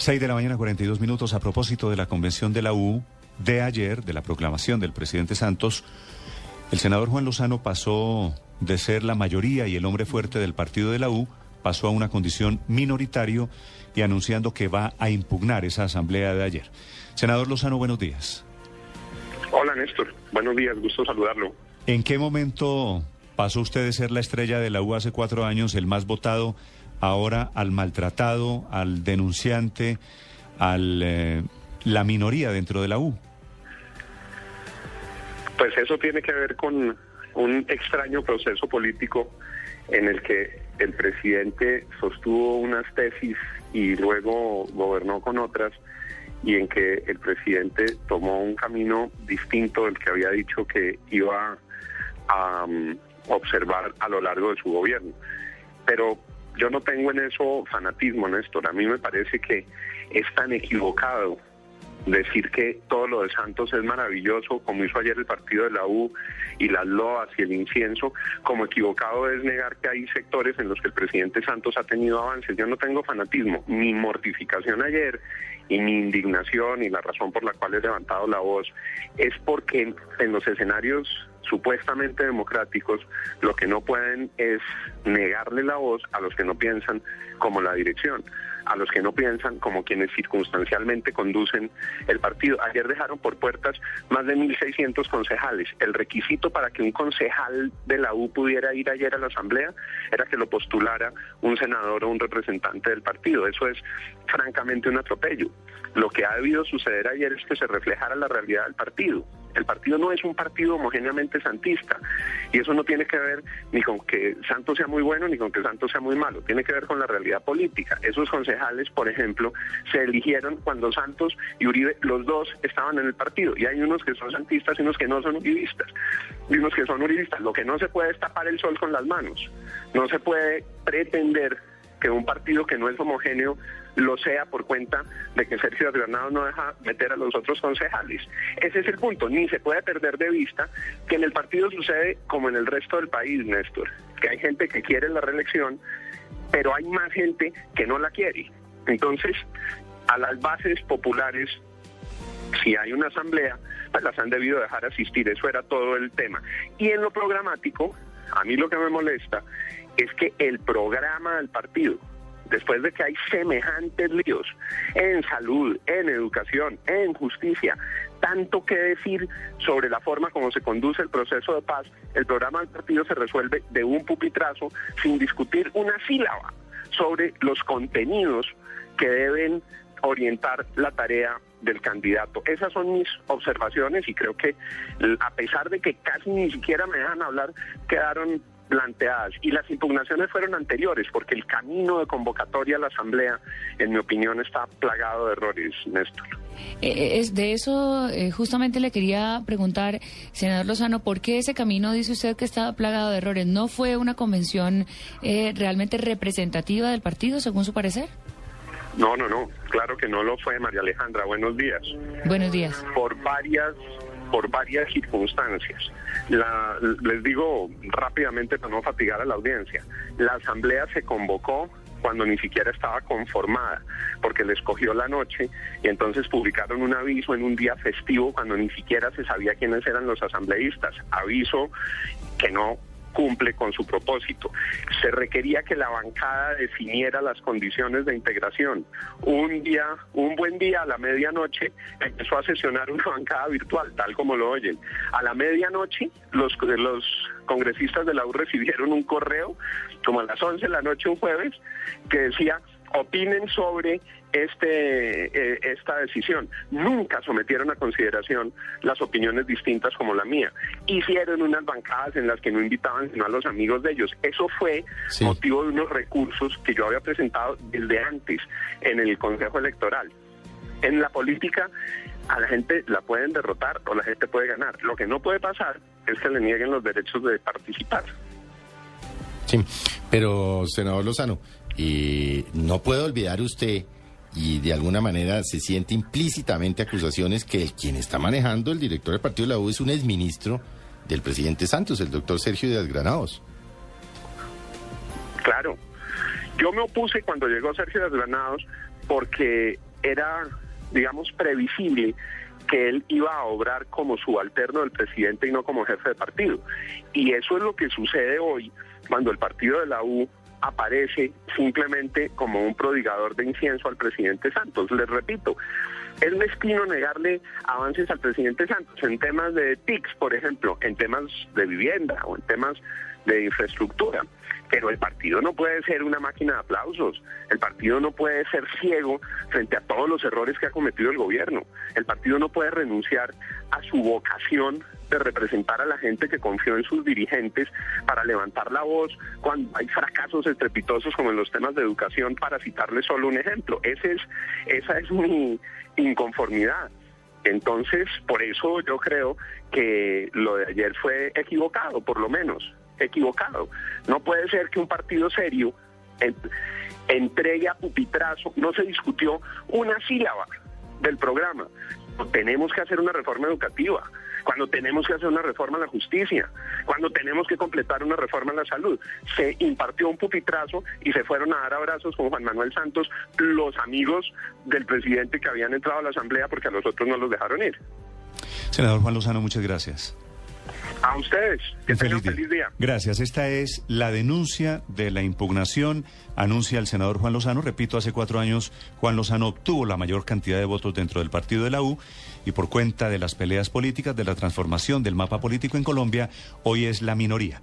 6 de la mañana, 42 minutos. A propósito de la convención de la U de ayer, de la proclamación del presidente Santos, el senador Juan Lozano pasó de ser la mayoría y el hombre fuerte del partido de la U, pasó a una condición minoritario y anunciando que va a impugnar esa asamblea de ayer. Senador Lozano, buenos días. Hola Néstor, buenos días, gusto saludarlo. ¿En qué momento pasó usted de ser la estrella de la U hace cuatro años, el más votado, ahora al maltratado, al denunciante, a eh, la minoría dentro de la U? Pues eso tiene que ver con un extraño proceso político en el que el presidente sostuvo unas tesis y luego gobernó con otras y en que el presidente tomó un camino distinto del que había dicho que iba a um, observar a lo largo de su gobierno. Pero yo no tengo en eso fanatismo, Néstor. A mí me parece que es tan equivocado decir que todo lo de Santos es maravilloso, como hizo ayer el partido de la U y las loas y el incienso, como equivocado es negar que hay sectores en los que el presidente Santos ha tenido avances. Yo no tengo fanatismo, mi mortificación ayer y mi indignación y la razón por la cual he levantado la voz es porque en los escenarios supuestamente democráticos, lo que no pueden es negarle la voz a los que no piensan como la dirección, a los que no piensan como quienes circunstancialmente conducen el partido. Ayer dejaron por puertas más de 1.600 concejales. El requisito para que un concejal de la U pudiera ir ayer a la asamblea era que lo postulara un senador o un representante del partido. Eso es francamente un atropello. Lo que ha debido suceder ayer es que se reflejara la realidad del partido. El partido no es un partido homogéneamente santista y eso no tiene que ver ni con que Santos sea muy bueno ni con que Santos sea muy malo, tiene que ver con la realidad política. Esos concejales, por ejemplo, se eligieron cuando Santos y Uribe, los dos estaban en el partido y hay unos que son santistas y unos que no son uribistas y unos que son uribistas. Lo que no se puede es tapar el sol con las manos, no se puede pretender que un partido que no es homogéneo lo sea por cuenta de que Sergio Granados no deja meter a los otros concejales. Ese es el punto. Ni se puede perder de vista que en el partido sucede como en el resto del país, Néstor, que hay gente que quiere la reelección, pero hay más gente que no la quiere. Entonces, a las bases populares, si hay una asamblea, pues las han debido dejar asistir. Eso era todo el tema. Y en lo programático, a mí lo que me molesta es que el programa del partido, después de que hay semejantes líos en salud, en educación, en justicia, tanto que decir sobre la forma como se conduce el proceso de paz, el programa del partido se resuelve de un pupitrazo sin discutir una sílaba sobre los contenidos que deben orientar la tarea del candidato. Esas son mis observaciones y creo que a pesar de que casi ni siquiera me dejan hablar, quedaron planteadas y las impugnaciones fueron anteriores porque el camino de convocatoria a la Asamblea, en mi opinión, está plagado de errores, Néstor. Eh, eh, es de eso eh, justamente le quería preguntar, senador Lozano, ¿por qué ese camino dice usted que estaba plagado de errores? ¿No fue una convención realmente representativa del partido, según su parecer? No, no, no, claro que no lo fue, María Alejandra. Buenos días. Buenos días. Por varias por varias circunstancias. les digo rápidamente para no fatigar a la audiencia, la asamblea se convocó cuando ni siquiera estaba conformada, porque le escogió la noche y entonces publicaron un aviso en un día festivo cuando ni siquiera se sabía quiénes eran los asambleístas. Aviso que no cumple con su propósito. Se requería que la bancada definiera las condiciones de integración. Un día, un buen día a la medianoche empezó a sesionar una bancada virtual, tal como lo oyen. A la medianoche los, los congresistas de la U recibieron un correo, como a las 11 de la noche un jueves, que decía opinen sobre este, eh, esta decisión. Nunca sometieron a consideración las opiniones distintas como la mía. Hicieron unas bancadas en las que no invitaban sino a los amigos de ellos. Eso fue motivo de unos recursos que yo había presentado desde antes en el Consejo Electoral. En la política a la gente la pueden derrotar o la gente puede ganar. Lo que no puede pasar es que le nieguen los derechos de participar. Sí, pero senador Lozano, y no puede olvidar usted y de alguna manera se siente implícitamente acusaciones que quien está manejando el director del partido de la U es un exministro del presidente Santos, el doctor Sergio Díaz Granados. Claro, yo me opuse cuando llegó Sergio Díaz Granados porque era, digamos, previsible que él iba a obrar como subalterno del presidente y no como jefe de partido. Y eso es lo que sucede hoy cuando el partido de la U aparece simplemente como un prodigador de incienso al presidente Santos. Les repito, es mezquino negarle avances al presidente Santos en temas de TICS, por ejemplo, en temas de vivienda o en temas de infraestructura. Pero el partido no puede ser una máquina de aplausos. El partido no puede ser ciego frente a todos los errores que ha cometido el gobierno. El partido no puede renunciar a su vocación de representar a la gente que confió en sus dirigentes para levantar la voz cuando hay fracasos estrepitosos como en los temas de educación, para citarle solo un ejemplo. Ese es, esa es mi inconformidad. Entonces, por eso yo creo que lo de ayer fue equivocado, por lo menos equivocado. No puede ser que un partido serio entregue a pupitrazo, no se discutió una sílaba del programa. Tenemos que hacer una reforma educativa, cuando tenemos que hacer una reforma en la justicia, cuando tenemos que completar una reforma en la salud. Se impartió un pupitrazo y se fueron a dar abrazos con Juan Manuel Santos, los amigos del presidente que habían entrado a la Asamblea porque a los otros no los dejaron ir. Senador Juan Lozano, muchas gracias. A ustedes. Que feliz día. Gracias. Esta es la denuncia de la impugnación, anuncia el senador Juan Lozano. Repito, hace cuatro años Juan Lozano obtuvo la mayor cantidad de votos dentro del partido de la U y por cuenta de las peleas políticas, de la transformación del mapa político en Colombia, hoy es la minoría.